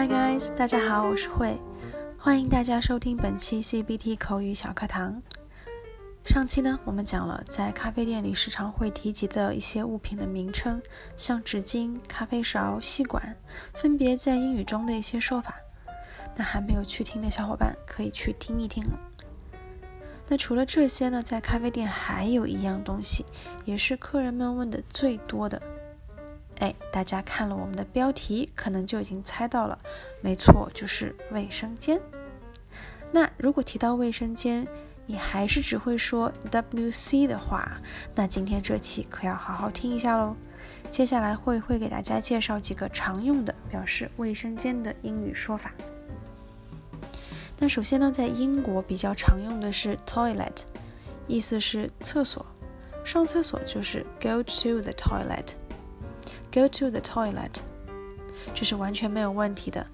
Hi guys，大家好，我是慧，欢迎大家收听本期 CBT 口语小课堂。上期呢，我们讲了在咖啡店里时常会提及的一些物品的名称，像纸巾、咖啡勺、吸管，分别在英语中的一些说法。那还没有去听的小伙伴可以去听一听了。那除了这些呢，在咖啡店还有一样东西，也是客人们问的最多的。哎，大家看了我们的标题，可能就已经猜到了，没错，就是卫生间。那如果提到卫生间，你还是只会说 WC 的话，那今天这期可要好好听一下喽。接下来会会给大家介绍几个常用的表示卫生间的英语说法。那首先呢，在英国比较常用的是 toilet，意思是厕所，上厕所就是 go to the toilet。Go to the toilet，这是完全没有问题的。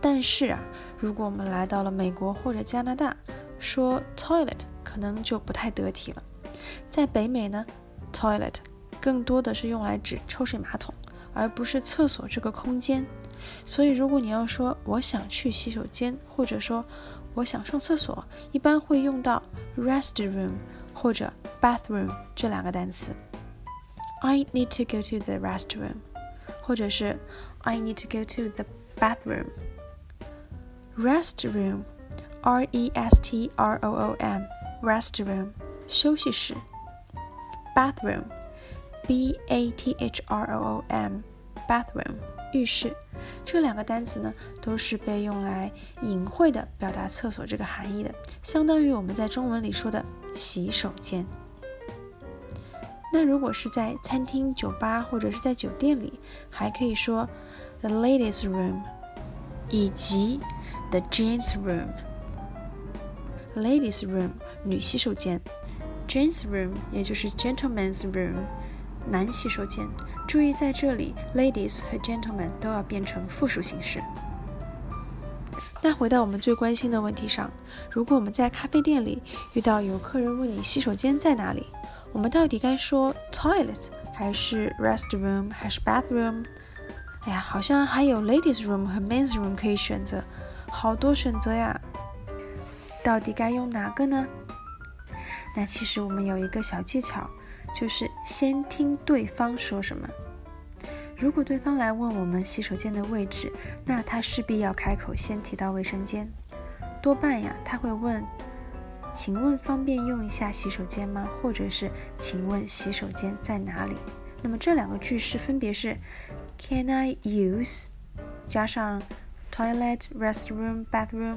但是啊，如果我们来到了美国或者加拿大，说 toilet 可能就不太得体了。在北美呢，toilet 更多的是用来指抽水马桶，而不是厕所这个空间。所以，如果你要说我想去洗手间，或者说我想上厕所，一般会用到 restroom 或者 bathroom 这两个单词。I need to go to the restroom，或者是 I need to go to the bathroom。restroom，r e s t r o o m，restroom，休息室。bathroom，b a t h r o o m，bathroom，浴室。这两个单词呢，都是被用来隐晦的表达厕所这个含义的，相当于我们在中文里说的洗手间。 那如果是在餐厅、酒吧或者是在酒店里，还可以说 the ladies' room，以及 the gents' room。ladies' room 女洗手间，gents' room 也就是 gentlemen's room 男洗手间。注意在这里，ladies 和 gentlemen 都要变成复数形式。那回到我们最关心的问题上，如果我们在咖啡店里遇到有客人问你洗手间在哪里？我们到底该说 toilet 还是 restroom 还是 bathroom？哎呀，好像还有 ladies room 和 men's room 可以选择，好多选择呀！到底该用哪个呢？那其实我们有一个小技巧，就是先听对方说什么。如果对方来问我们洗手间的位置，那他势必要开口先提到卫生间，多半呀他会问。请问方便用一下洗手间吗？或者是请问洗手间在哪里？那么这两个句式分别是 Can I use 加上 toilet, restroom, bathroom,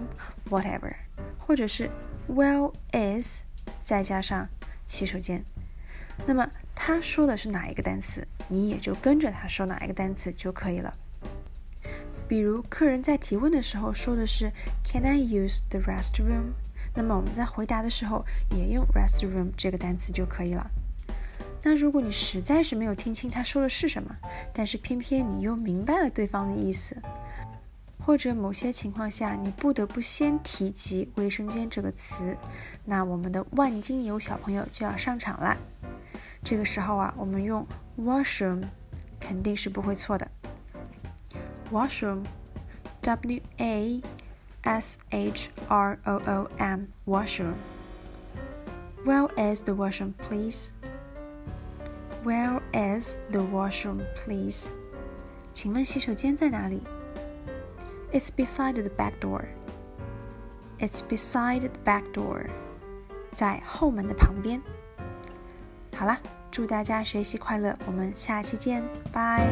whatever，或者是 Where is 再加上洗手间。那么他说的是哪一个单词，你也就跟着他说哪一个单词就可以了。比如客人在提问的时候说的是 Can I use the restroom？那么我们在回答的时候也用 restroom 这个单词就可以了。那如果你实在是没有听清他说的是什么，但是偏偏你又明白了对方的意思，或者某些情况下你不得不先提及卫生间这个词，那我们的万金油小朋友就要上场了。这个时候啊，我们用 washroom 肯定是不会错的。washroom，w a S H R O O M washroom. Where is the washroom, please? Where is the washroom, please? 请问洗手间在哪里？It's beside the back door. It's beside the back door. 在后门的旁边。好啦，祝大家学习快乐，我们下期见，拜。